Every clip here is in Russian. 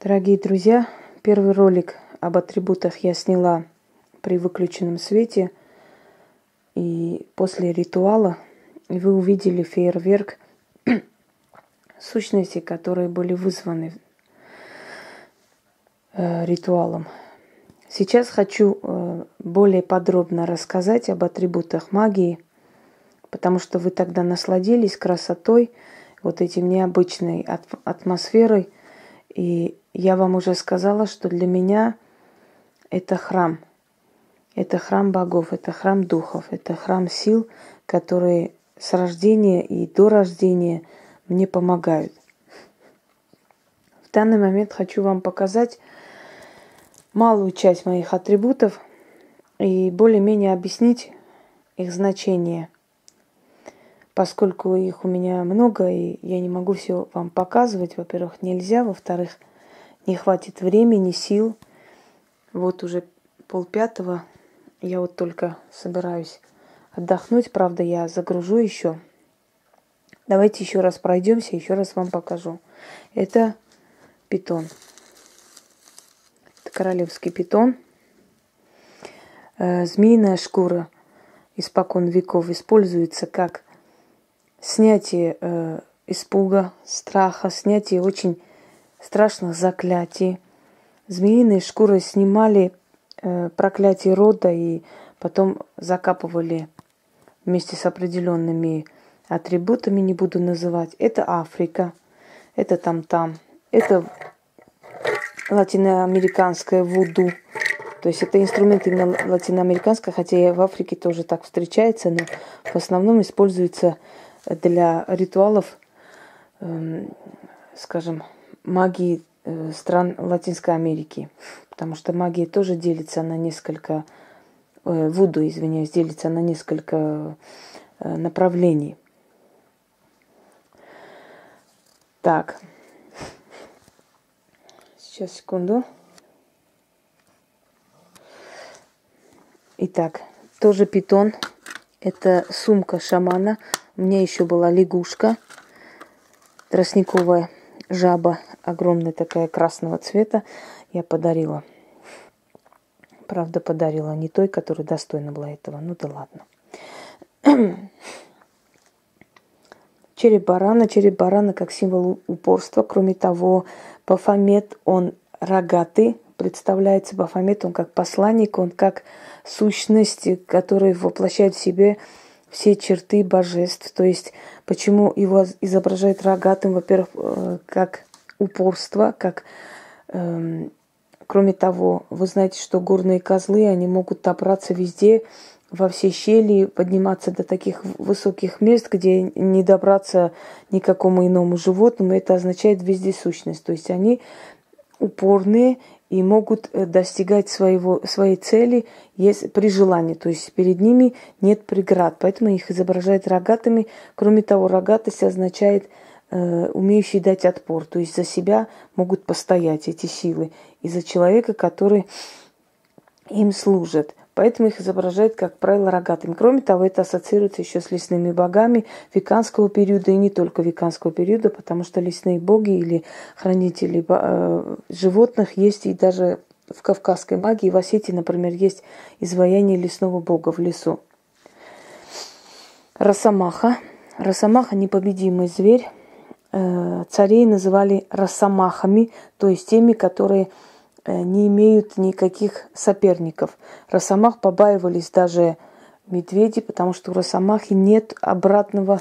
Дорогие друзья, первый ролик об атрибутах я сняла при выключенном свете. И после ритуала вы увидели фейерверк сущностей, которые были вызваны э, ритуалом. Сейчас хочу э, более подробно рассказать об атрибутах магии, потому что вы тогда насладились красотой, вот этим необычной атмосферой. И я вам уже сказала, что для меня это храм. Это храм богов, это храм духов, это храм сил, которые с рождения и до рождения мне помогают. В данный момент хочу вам показать малую часть моих атрибутов и более-менее объяснить их значение, поскольку их у меня много, и я не могу все вам показывать. Во-первых, нельзя, во-вторых, не хватит времени, сил. Вот уже полпятого, я вот только собираюсь отдохнуть, правда, я загружу еще. Давайте еще раз пройдемся, еще раз вам покажу. Это питон. Это королевский питон. Э, змеиная шкура испокон веков используется как снятие э, испуга, страха, снятие очень страшных заклятий. Змеиные шкуры снимали э, проклятие рода и потом закапывали вместе с определенными атрибутами, не буду называть. Это Африка, это там-там, это латиноамериканское вуду. То есть это инструмент именно латиноамериканский, хотя и в Африке тоже так встречается, но в основном используется для ритуалов, эм, скажем, магии э, стран Латинской Америки, потому что магия тоже делится на несколько, э, вуду, извиняюсь, делится на несколько э, направлений. Так, сейчас секунду. Итак, тоже питон. Это сумка шамана. У меня еще была лягушка тростниковая жаба огромная такая красного цвета я подарила. Правда, подарила не той, которая достойна была этого. Ну да ладно. Череп барана. Череп барана как символ упорства. Кроме того, Бафомет, он рогатый, представляется Бафомет, он как посланник, он как сущность, которая воплощает в себе все черты божеств. То есть почему его изображают рогатым, во-первых, э, как упорство, как эм, кроме того, вы знаете, что горные козлы, они могут добраться везде, во все щели, подниматься до таких высоких мест, где не добраться никакому иному животному. Это означает вездесущность. То есть они упорные и могут э, достигать своего, своей цели есть, при желании. То есть перед ними нет преград. Поэтому их изображают рогатыми. Кроме того, рогатость означает э, умеющий дать отпор. То есть за себя могут постоять эти силы. И за человека, который им служит. Поэтому их изображают, как правило, рогатыми. Кроме того, это ассоциируется еще с лесными богами веканского периода и не только веканского периода, потому что лесные боги или хранители э, животных есть и даже в кавказской магии, в Осетии, например, есть изваяние лесного бога в лесу. Росомаха. Росомаха – непобедимый зверь. Э, царей называли росомахами, то есть теми, которые не имеют никаких соперников. Росомах побаивались даже медведи, потому что у росомахи нет обратного,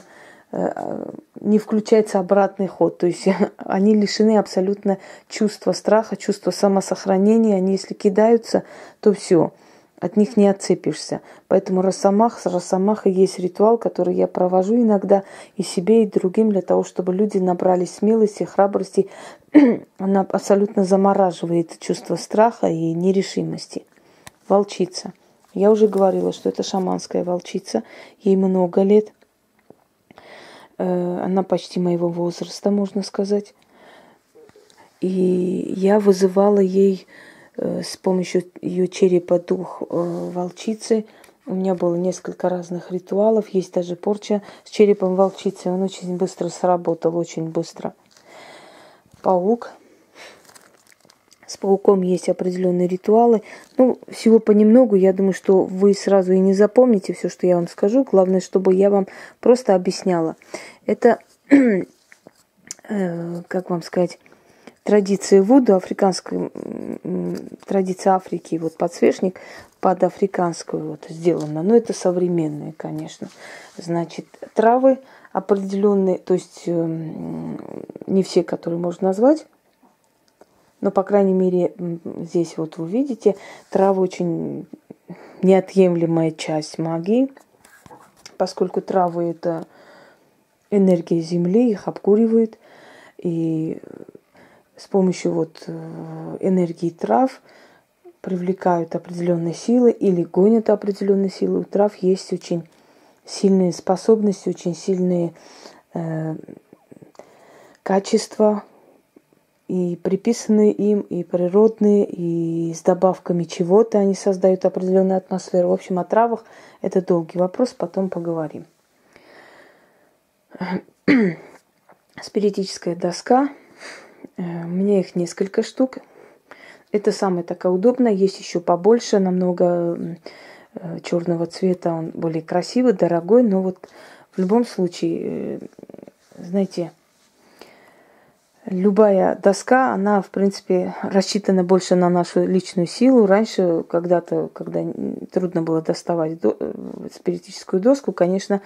э, не включается обратный ход. То есть они лишены абсолютно чувства страха, чувства самосохранения. Они если кидаются, то все – от них не отцепишься. Поэтому росомах, росомахой есть ритуал, который я провожу иногда и себе, и другим, для того, чтобы люди набрались смелости, храбрости. Она абсолютно замораживает чувство страха и нерешимости. Волчица. Я уже говорила, что это шаманская волчица. Ей много лет. Э, она почти моего возраста, можно сказать. И я вызывала ей с помощью ее черепа дух э, волчицы. У меня было несколько разных ритуалов. Есть даже порча с черепом волчицы. Он очень быстро сработал, очень быстро. Паук. С пауком есть определенные ритуалы. Ну, всего понемногу. Я думаю, что вы сразу и не запомните все, что я вам скажу. Главное, чтобы я вам просто объясняла. Это, э, как вам сказать, традиция Вуду, африканская традиция Африки, вот подсвечник под африканскую вот сделано. Но это современные, конечно. Значит, травы определенные, то есть э, не все, которые можно назвать, но, по крайней мере, здесь вот вы видите, травы очень неотъемлемая часть магии, поскольку травы – это энергия Земли, их обкуривает, и с помощью вот э, энергии трав привлекают определенные силы или гонят определенные силы. У трав есть очень сильные способности, очень сильные э, качества, и приписанные им, и природные, и с добавками чего-то они создают определенную атмосферу. В общем, о травах это долгий вопрос, потом поговорим. Спиритическая доска. Э, у меня их несколько штук. Это самая такая удобная. Есть еще побольше, намного э, черного цвета. Он более красивый, дорогой. Но вот в любом случае, э, знаете, любая доска, она, в принципе, рассчитана больше на нашу личную силу. Раньше, когда-то, когда трудно было доставать до, э, спиритическую доску, конечно,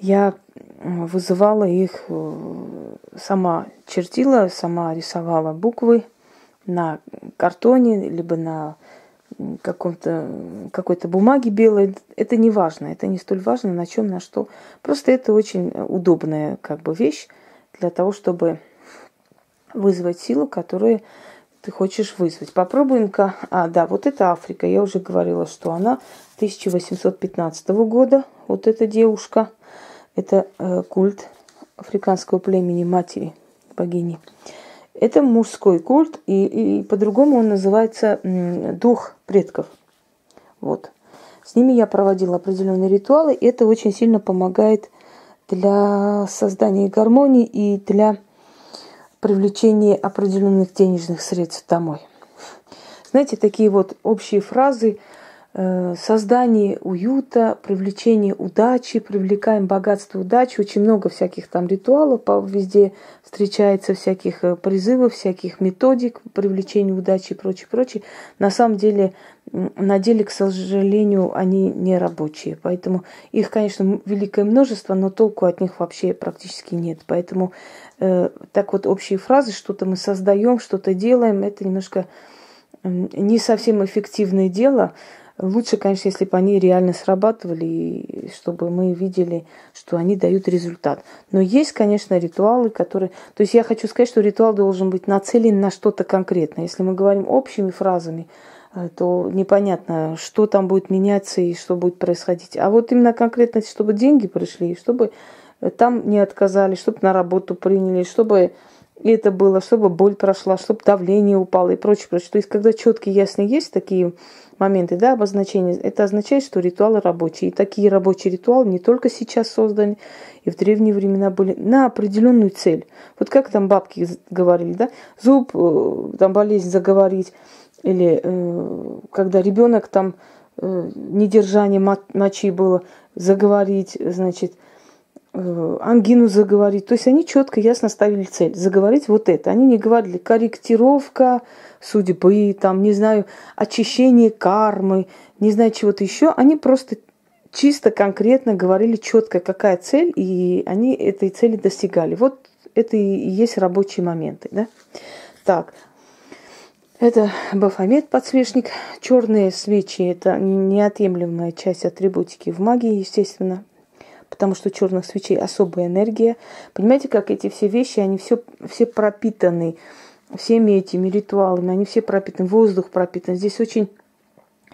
я вызывала их, э, сама чертила, сама рисовала буквы на картоне, либо на каком-то, какой-то бумаге белой. Это не важно, это не столь важно, на чем, на что. Просто это очень удобная как бы вещь для того, чтобы вызвать силу, которую ты хочешь вызвать. Попробуем-ка. А, да, вот это Африка. Я уже говорила, что она 1815 года. Вот эта девушка. Это э, культ африканского племени матери богини. Это мужской культ, и, и по-другому он называется дух предков. Вот. С ними я проводила определенные ритуалы, и это очень сильно помогает для создания гармонии и для привлечение определенных денежных средств домой. Знаете, такие вот общие фразы э, создание уюта, привлечение удачи, привлекаем богатство, удачи. Очень много всяких там ритуалов, везде встречается всяких э, призывов, всяких методик привлечения удачи и прочее, прочее. На самом деле, на деле, к сожалению, они не рабочие. Поэтому их, конечно, великое множество, но толку от них вообще практически нет. Поэтому э, так вот общие фразы, что-то мы создаем, что-то делаем, это немножко не совсем эффективное дело. Лучше, конечно, если бы они реально срабатывали, чтобы мы видели, что они дают результат. Но есть, конечно, ритуалы, которые... То есть я хочу сказать, что ритуал должен быть нацелен на что-то конкретное. Если мы говорим общими фразами, э, то непонятно, что там будет меняться и что будет происходить. А вот именно конкретно, чтобы деньги пришли, чтобы там не отказали, чтобы на работу приняли, чтобы это было, чтобы боль прошла, чтобы давление упало и прочее, прочее. То есть, когда четкие, ясные есть такие моменты, да, обозначения, это означает, что ритуалы рабочие. И такие рабочие ритуалы не только сейчас созданы, и в древние времена были на определенную цель. Вот как там бабки говорили, да, зуб, э, там болезнь заговорить, или э, когда ребенок там э, недержание мочи было, заговорить, значит, Э, ангину заговорить. То есть они четко, ясно ставили цель. Заговорить вот это. Они не говорили корректировка судьбы, там, не знаю, очищение кармы, не знаю, чего-то еще. Они просто чисто конкретно говорили четко, какая цель, и они этой цели достигали. Вот это и есть рабочие моменты. Да? Так, это Бафомет, подсвечник. Черные свечи – это неотъемлемая часть атрибутики в магии, естественно потому что у черных свечей особая энергия. Понимаете, как эти все вещи, они все, все пропитаны всеми этими ритуалами, они все пропитаны, воздух пропитан. Здесь очень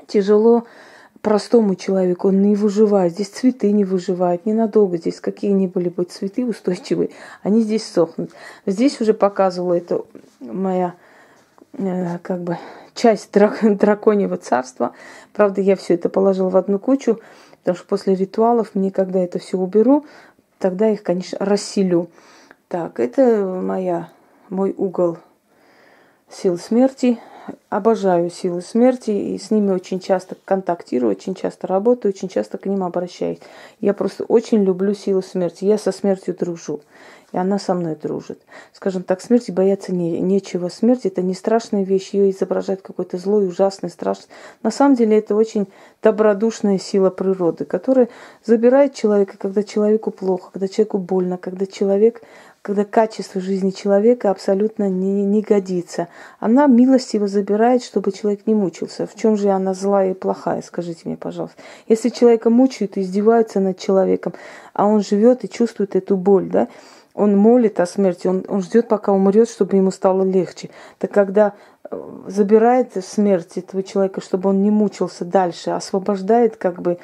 тяжело простому человеку, он не выживает. Здесь цветы не выживают ненадолго. Здесь какие ни были бы цветы устойчивые, они здесь сохнут. Здесь уже показывала это моя э, как бы часть драк- драконьего царства. Правда, я все это положила в одну кучу. Потому что после ритуалов мне, когда это все уберу, тогда их, конечно, расселю. Так, это моя, мой угол сил смерти – обожаю силы смерти, и с ними очень часто контактирую, очень часто работаю, очень часто к ним обращаюсь. Я просто очень люблю силы смерти. Я со смертью дружу и она со мной дружит. Скажем так, смерти бояться не, нечего. Смерть – это не страшная вещь, ее изображает какой-то злой, ужасный, страшный. На самом деле это очень добродушная сила природы, которая забирает человека, когда человеку плохо, когда человеку больно, когда человек когда качество жизни человека абсолютно не, не годится. Она милостиво забирает, чтобы человек не мучился. В чем же она злая и плохая, скажите мне, пожалуйста. Если человека мучают и издеваются над человеком, а он живет и чувствует эту боль, да, он молит о смерти, он, он ждет, пока умрет, чтобы ему стало легче. Так когда э, забирает смерть этого человека, чтобы он не мучился дальше, освобождает, как бы,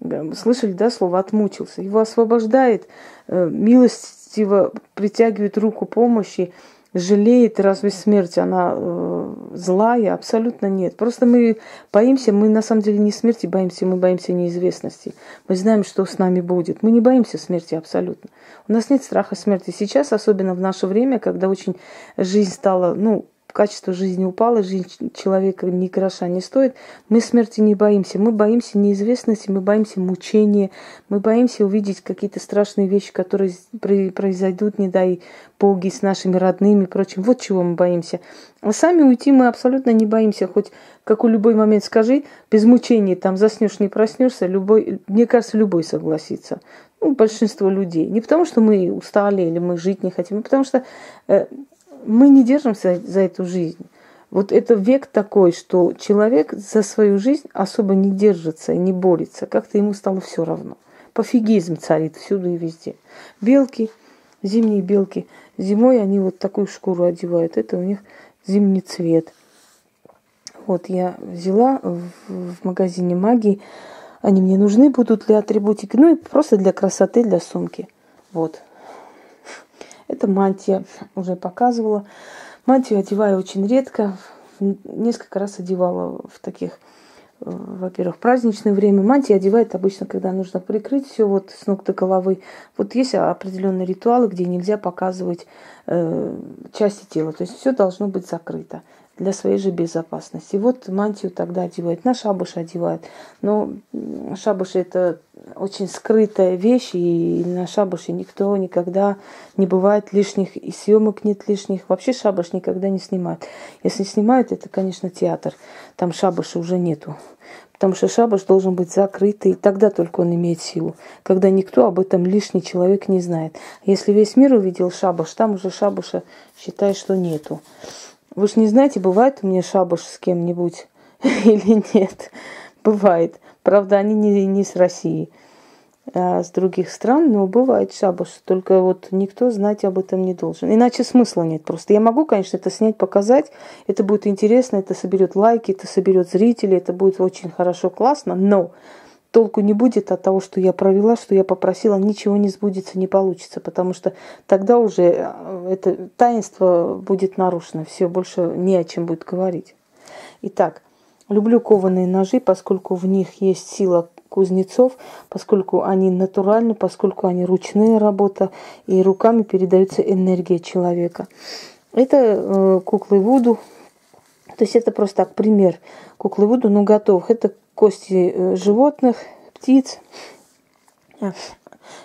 э, слышали, да, слово «отмучился», его освобождает, э, милостиво притягивает руку помощи, жалеет, разве смерть, она э, злая? Абсолютно нет. Просто мы боимся, мы на самом деле не смерти боимся, мы боимся неизвестности. Мы знаем, что с нами будет. Мы не боимся смерти абсолютно. У нас нет страха смерти. Сейчас, особенно в наше время, когда очень жизнь стала, ну, качество жизни упало, жизнь человека ни гроша не стоит, мы смерти не боимся. Мы боимся неизвестности, мы боимся мучения, мы боимся увидеть какие-то страшные вещи, которые произойдут, не дай боги, с нашими родными и прочим. Вот чего мы боимся. А сами уйти мы абсолютно не боимся. Хоть как у любой момент скажи, без мучений там заснешь, не проснешься, любой, мне кажется, любой согласится. Ну, большинство людей. Не потому, что мы устали или мы жить не хотим, а потому что э, мы не держимся за эту жизнь. Вот это век такой, что человек за свою жизнь особо не держится и не борется. Как-то ему стало все равно. Пофигизм царит всюду и везде. Белки, зимние белки. Зимой они вот такую шкуру одевают. Это у них зимний цвет. Вот я взяла в, магазине магии. Они мне нужны будут для атрибутики. Ну и просто для красоты, для сумки. Вот. Это мантия, уже показывала. Мантию одеваю очень редко. Несколько раз одевала в таких, э, во-первых, праздничное время. Мантия одевает обычно, когда нужно прикрыть все вот с ног до головы. Вот есть определенные ритуалы, где нельзя показывать э, части тела. То есть все должно быть закрыто для своей же безопасности. Вот мантию тогда одевают, на шабуш одевают. Но шабуш это очень скрытая вещь, и на шабуше никто никогда не бывает лишних, и съемок нет лишних. Вообще шабуш никогда не снимают. Если снимают, это, конечно, театр. Там шабуша уже нету. Потому что шабаш должен быть закрытый, и тогда только он имеет силу, когда никто об этом лишний человек не знает. Если весь мир увидел шабаш, там уже шабаша считай, что нету. Вы же не знаете, бывает у меня шабаш с кем-нибудь или нет? Бывает. Правда, они не, не с России, а с других стран, но бывает шабаш. Только вот никто знать об этом не должен. Иначе смысла нет просто. Я могу, конечно, это снять, показать. Это будет интересно, это соберет лайки, это соберет зрителей, это будет очень хорошо, классно. Но толку не будет от того, что я провела, что я попросила, ничего не сбудется, не получится, потому что тогда уже э, это таинство будет нарушено, все, больше не о чем будет говорить. Итак, люблю кованые ножи, поскольку в них есть сила кузнецов, поскольку они натуральны, поскольку они ручная работа, и руками передается энергия человека. Это э, куклы Вуду, то есть это просто так пример куклы Вуду, но готовых. Это кости э, животных, птиц.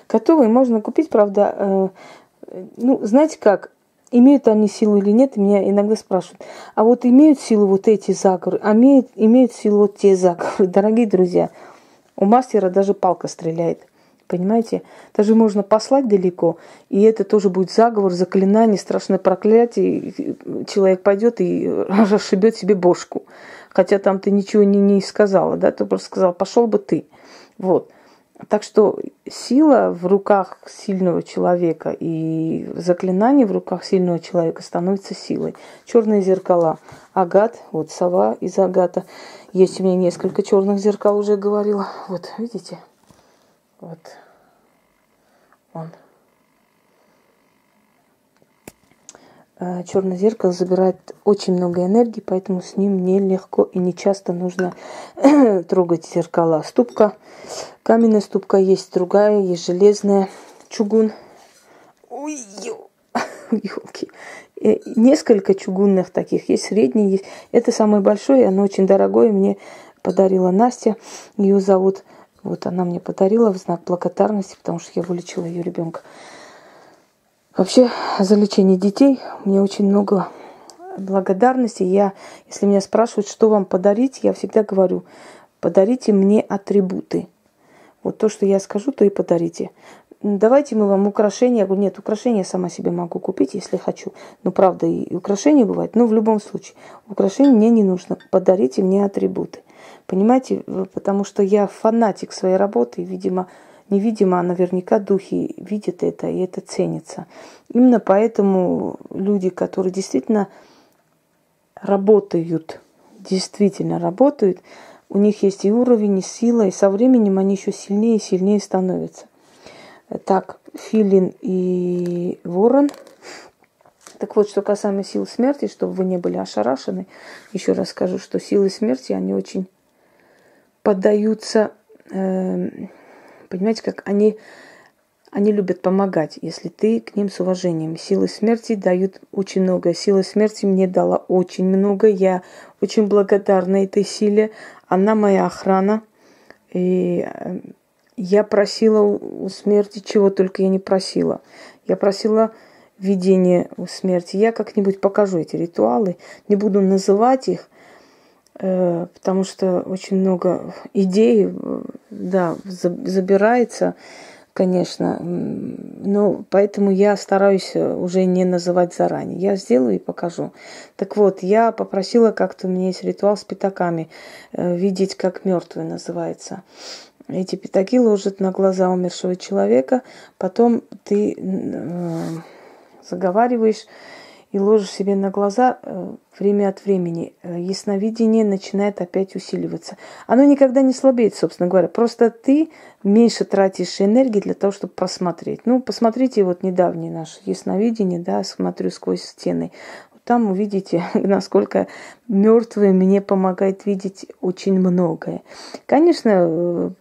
Готовые можно купить, правда, э, ну, знаете как, имеют они силу или нет, меня иногда спрашивают. А вот имеют силу вот эти заговоры, а имеют, имеют силу вот те заговоры. Дорогие друзья, у мастера даже палка стреляет. Понимаете? Даже можно послать далеко, и это тоже будет заговор, заклинание, страшное проклятие. Человек пойдет и расшибет себе бошку хотя там ты ничего не, не сказала, да, ты просто сказал, пошел бы ты. Вот. Так что сила в руках сильного человека и заклинание в руках сильного человека становится силой. Черные зеркала. Агат, вот сова из агата. Есть у меня несколько черных зеркал, уже говорила. Вот, видите? Вот. Он. Э, черное зеркало забирает очень много энергии, поэтому с ним нелегко и не часто нужно трогать зеркала. Ступка, каменная ступка есть другая, есть железная, чугун. Ой, елки. э, несколько чугунных таких, есть средний, есть. Это самое большое, оно очень дорогое, мне подарила Настя, ее зовут. Вот она мне подарила в знак благодарности, потому что я вылечила ее ребенка. Вообще за лечение детей мне очень много благодарности. Я, если меня спрашивают, что вам подарить, я всегда говорю, подарите мне атрибуты. Вот то, что я скажу, то и подарите. Давайте мы вам украшения. Я говорю, нет, украшения сама себе могу купить, если хочу. Ну, правда, и украшения бывают. Но в любом случае, украшения мне не нужно. Подарите мне атрибуты. Понимаете, потому что я фанатик своей работы, и, видимо, невидимо, а наверняка духи видят это, и это ценится. Именно поэтому люди, которые действительно работают, действительно работают, у них есть и уровень, и сила, и со временем они еще сильнее и сильнее становятся. Так, Филин и Ворон. Так вот, что касаемо сил смерти, чтобы вы не были ошарашены, еще раз скажу, что силы смерти, они очень поддаются, э, понимаете, как они, они любят помогать, если ты к ним с уважением. Силы смерти дают очень много. Сила смерти мне дала очень много. Я очень благодарна этой силе. Она моя охрана. И э, я просила у смерти, чего только я не просила. Я просила видение смерти. Я как-нибудь покажу эти ритуалы. Не буду называть их, э, потому что очень много идей, э, да, забирается, конечно. Но поэтому я стараюсь уже не называть заранее. Я сделаю и покажу. Так вот, я попросила как-то, у меня есть ритуал с пятаками, э, видеть, как мертвый называется. Эти пятаки ложат на глаза умершего человека, потом ты э, заговариваешь и ложишь себе на глаза э, время от времени. Э, ясновидение начинает опять усиливаться. Оно никогда не слабеет, собственно говоря. Просто ты меньше тратишь энергии для того, чтобы просмотреть. Ну, посмотрите вот недавнее наше ясновидение, да, смотрю сквозь стены. Там увидите, насколько мертвые мне помогает видеть очень многое. Конечно,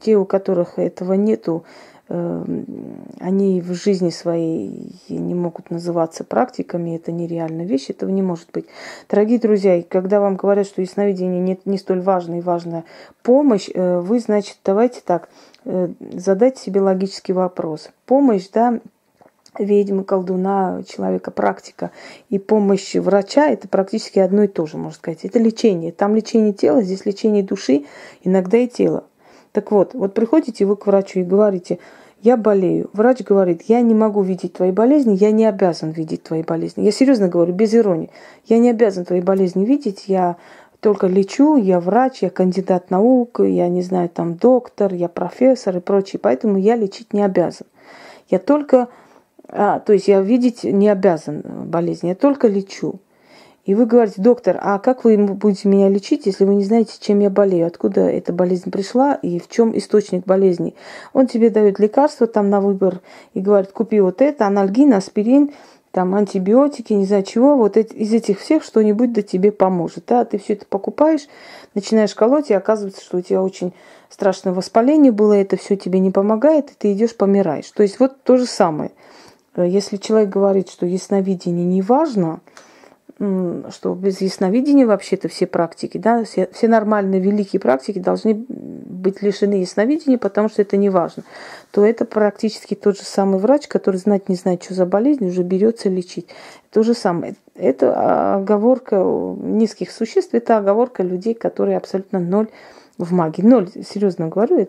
те, у которых этого нету, э, они в жизни своей не могут называться практиками, это нереальная вещь, этого не может быть. Дорогие друзья, когда вам говорят, что ясновидение не, не столь важна и важная помощь, э, вы, значит, давайте так, э, задайте себе логический вопрос. Помощь, да, ведьмы, колдуна, человека, практика и помощь врача – это практически одно и то же, можно сказать. Это лечение. Там лечение тела, здесь лечение души, иногда и тела. Так вот, вот приходите вы к врачу и говорите, я болею. Врач говорит, я не могу видеть твои болезни, я не обязан видеть твои болезни. Я серьезно говорю, без иронии. Я не обязан твои болезни видеть, я только лечу, я врач, я кандидат наук, я не знаю, там доктор, я профессор и прочее, поэтому я лечить не обязан. Я только, а, то есть я видеть не обязан болезни, я только лечу. И вы говорите, доктор, а как вы будете меня лечить, если вы не знаете, чем я болею, откуда эта болезнь пришла и в чем источник болезни? Он тебе дает лекарство там на выбор и говорит, купи вот это, анальгин, аспирин, там антибиотики, не знаю чего, вот из этих всех что-нибудь да тебе поможет. Да? Ты все это покупаешь, начинаешь колоть, и оказывается, что у тебя очень страшное воспаление было, это все тебе не помогает, и ты идешь помираешь. То есть вот то же самое. Если человек говорит, что ясновидение не важно, что без ясновидения вообще-то все практики, да, все, все нормальные великие практики должны быть лишены ясновидения, потому что это не важно, то это практически тот же самый врач, который знать не знает, что за болезнь, уже берется лечить. То же самое. Это оговорка низких существ, это оговорка людей, которые абсолютно ноль в магии. Ноль, серьезно говорю,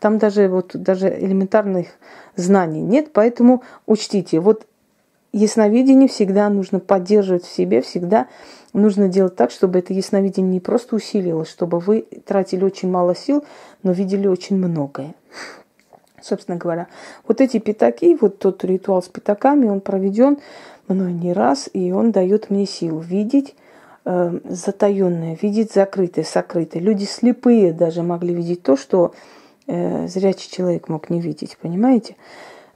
там даже вот даже элементарных знаний нет, поэтому учтите, вот ясновидение всегда нужно поддерживать в себе, всегда нужно делать так, чтобы это ясновидение не просто усилилось, чтобы вы тратили очень мало сил, но видели очень многое. Собственно говоря, вот эти пятаки, вот тот ритуал с пятаками, он проведен мной не раз, и он дает мне силу видеть э, затаенное, видеть закрытое, сокрытое. Люди слепые даже могли видеть то, что э, зрячий человек мог не видеть, понимаете?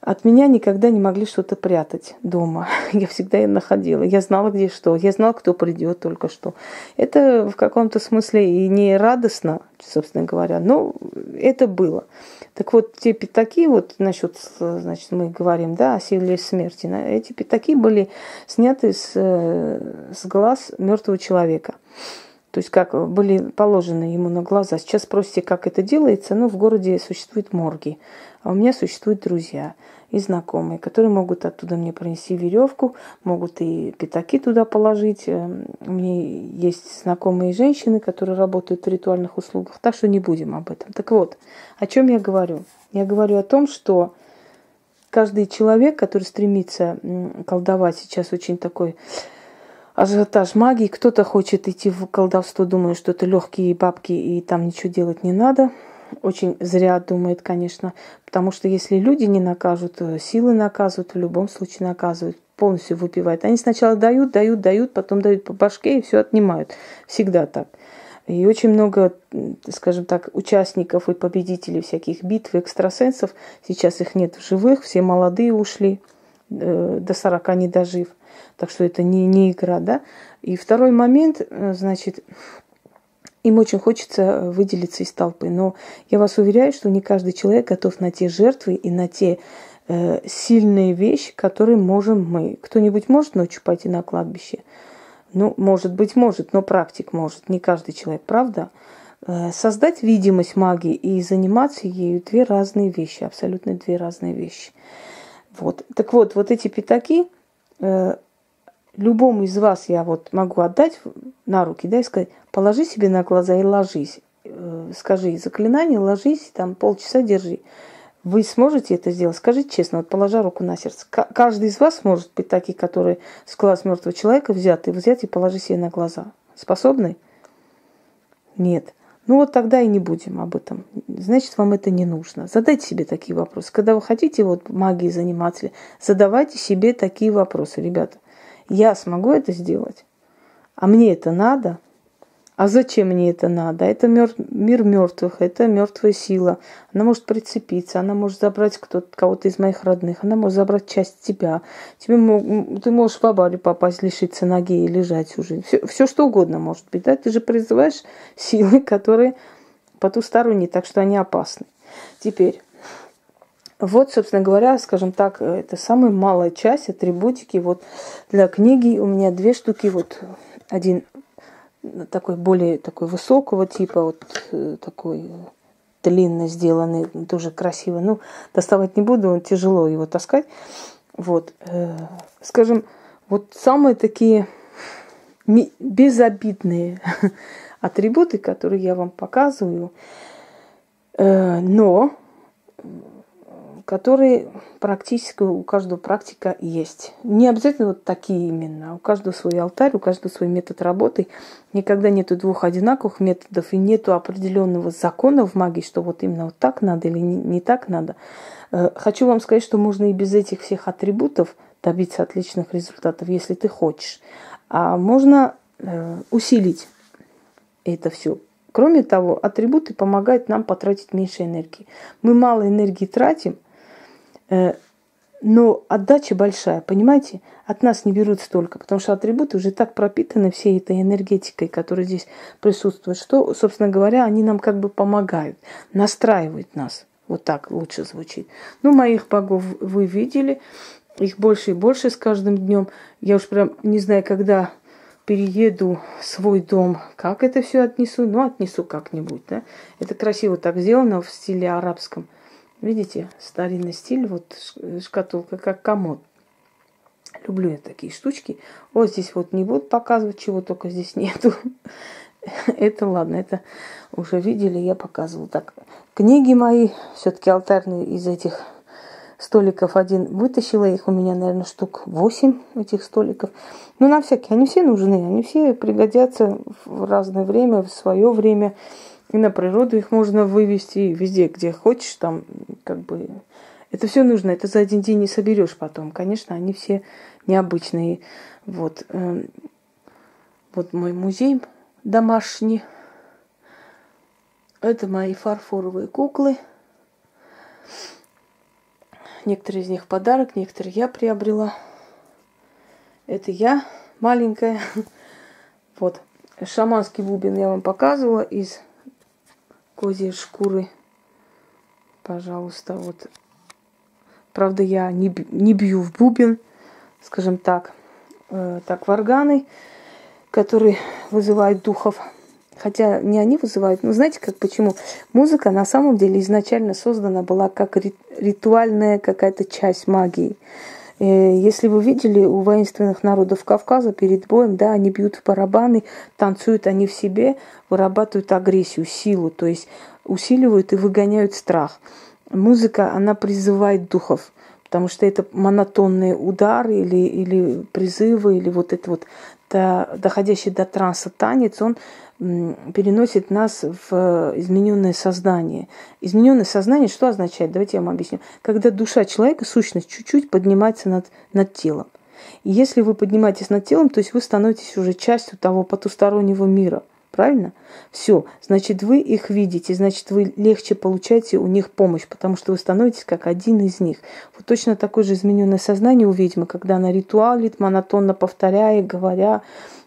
От меня никогда не могли что-то прятать дома. Я всегда ее находила. Я знала, где что. Я знала, кто придет только что. Это в каком-то смысле и не радостно, собственно говоря, но это было. Так вот, те пятаки, вот насчет, значит, мы говорим, да, о силе смерти, эти пятаки были сняты с, с глаз мертвого человека. То есть как были положены ему на глаза. Сейчас спросите, как это делается. Ну, в городе существуют морги, а у меня существуют друзья и знакомые, которые могут оттуда мне принести веревку, могут и пятаки туда положить. У меня есть знакомые женщины, которые работают в ритуальных услугах, так что не будем об этом. Так вот, о чем я говорю? Я говорю о том, что каждый человек, который стремится колдовать, сейчас очень такой ажиотаж магии. Кто-то хочет идти в колдовство, думая, что это легкие бабки и там ничего делать не надо. Очень зря думает, конечно, потому что если люди не накажут, э, силы наказывают, в любом случае наказывают, полностью выпивают. Они сначала дают, дают, дают, потом дают по башке и все отнимают. Всегда так. И очень много, скажем так, участников и победителей всяких битв, экстрасенсов, сейчас их нет в живых, все молодые ушли, э, до 40 не дожив. Так что это не, не игра, да. И второй момент, э, значит, им очень хочется выделиться из толпы. Но я вас уверяю, что не каждый человек готов на те жертвы и на те э, сильные вещи, которые можем мы. Кто-нибудь может ночью пойти на кладбище? Ну, может быть, может, но практик может. Не каждый человек, правда? Э, создать видимость магии и заниматься ею две разные вещи, абсолютно две разные вещи. Вот. Так вот, вот эти пятаки э, любому из вас я вот могу отдать на руки, да, и сказать, положи себе на глаза и ложись. Э, скажи заклинание, ложись, там полчаса держи. Вы сможете это сделать? Скажите честно, вот положа руку на сердце. Каждый из вас может быть такие, которые с глаз мертвого человека взят и взять и положи себе на глаза. Способны? Нет. Ну вот тогда и не будем об этом. Значит, вам это не нужно. Задайте себе такие вопросы. Когда вы хотите вот магией заниматься, задавайте себе такие вопросы, ребята. Я смогу это сделать? А мне это надо? А зачем мне это надо? Это мер... мир мертвых, это мертвая сила. Она может прицепиться, она может забрать кто-то, кого-то из моих родных, она может забрать часть тебя. Тебе мог... Ты можешь в аварию попасть, лишиться ноги и лежать всю жизнь. Все, все что угодно может быть. Да? Ты же призываешь силы, которые потусторонние, так что они опасны. Теперь, вот, собственно говоря, скажем так, это самая малая часть атрибутики. Вот для книги у меня две штуки. Вот один такой более такой высокого типа, вот э, такой длинно сделанный, тоже красиво. Ну, доставать не буду, тяжело его таскать. Вот, э, скажем, вот самые такие безобидные атрибуты, которые я вам показываю, э, но которые практически у каждого практика есть. Не обязательно вот такие именно. У каждого свой алтарь, у каждого свой метод работы. Никогда нету двух одинаковых методов и нету определенного закона в магии, что вот именно вот так надо или не, не так надо. Э, хочу вам сказать, что можно и без этих всех атрибутов добиться отличных результатов, если ты хочешь. А можно э, усилить это все. Кроме того, атрибуты помогают нам потратить меньше энергии. Мы мало энергии тратим, но отдача большая, понимаете? От нас не берут столько, потому что атрибуты уже так пропитаны всей этой энергетикой, которая здесь присутствует, что, собственно говоря, они нам как бы помогают, настраивают нас. Вот так лучше звучит. Ну, моих богов вы видели, их больше и больше с каждым днем. Я уж прям не знаю, когда перееду в свой дом, как это все отнесу, ну, отнесу как-нибудь, да. Это красиво так сделано в стиле арабском. Видите, старинный стиль, вот шкатулка, как комод. Люблю я такие штучки. Вот здесь вот не буду показывать, чего только здесь нету. Это ладно, это уже видели, я показывала. Так, книги мои, все-таки алтарные из этих столиков один вытащила. Их у меня, наверное, штук 8 этих столиков. Ну, на всякие. Они все нужны. Они все пригодятся в разное время, в свое время. И на природу их можно вывести везде, где хочешь, там как бы... Это все нужно, это за один день не соберешь потом. Конечно, они все необычные. Вот, э, вот мой музей домашний. Это мои фарфоровые куклы. Некоторые из них подарок, некоторые я приобрела. Это я маленькая. Вот. Шаманский бубен я вам показывала из козьей шкуры. Пожалуйста, вот. Правда, я не, не бью в бубен, скажем так. Э, так, варганы, которые вызывают духов. Хотя не они вызывают, но знаете, как почему? Музыка на самом деле изначально создана была как ритуальная какая-то часть магии. Э, если вы видели у воинственных народов Кавказа перед боем, да, они бьют в барабаны, танцуют они в себе, вырабатывают агрессию, силу, то есть усиливают и выгоняют страх. Музыка, она призывает духов, потому что это монотонные удары или, или призывы, или вот это вот до, доходящий до транса танец, он переносит нас в измененное сознание. Измененное сознание что означает? Давайте я вам объясню. Когда душа человека, сущность, чуть-чуть поднимается над, над телом. И если вы поднимаетесь над телом, то есть вы становитесь уже частью того потустороннего мира. Правильно? Все. Значит, вы их видите, значит, вы легче получаете у них помощь, потому что вы становитесь как один из них. Вот точно такое же измененное сознание у ведьмы, когда она ритуалит, монотонно повторяя, говоря,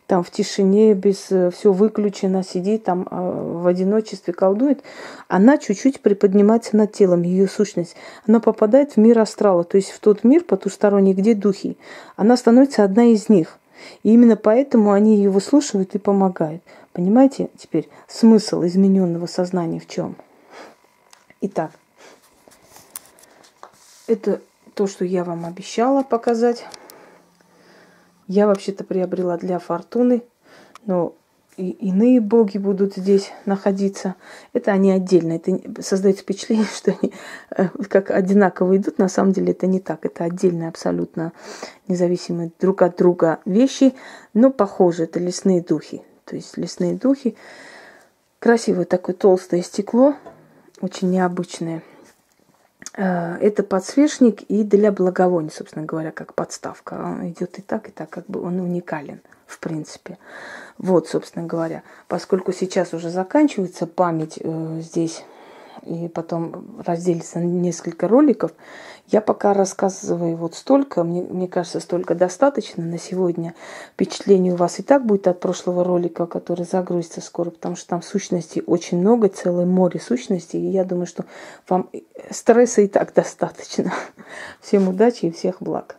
там в тишине, без э, все выключено, сидит там э, в одиночестве, колдует, она чуть-чуть приподнимается над телом, ее сущность. Она попадает в мир астрала, то есть в тот мир потусторонний, где духи. Она становится одна из них. И именно поэтому они ее выслушивают и помогают. Понимаете теперь смысл измененного сознания в чем? Итак, это то, что я вам обещала показать. Я вообще-то приобрела для фортуны, но и иные боги будут здесь находиться. Это они отдельно. Это создает впечатление, что они э, как одинаково идут. На самом деле это не так. Это отдельные абсолютно независимые друг от друга вещи, но похожи. Это лесные духи. То есть лесные духи. Красивое такое толстое стекло, очень необычное. Э, это подсвечник и для благовоний, собственно говоря, как подставка. Он идет и так, и так, как бы он уникален, в принципе. Вот, собственно говоря, поскольку сейчас уже заканчивается память э, здесь и потом разделится на несколько роликов. Я пока рассказываю вот столько, мне, мне кажется, столько достаточно на сегодня. Впечатление у вас и так будет от прошлого ролика, который загрузится скоро, потому что там сущностей очень много, целое море сущностей, и я думаю, что вам стресса и так достаточно. Всем удачи и всех благ.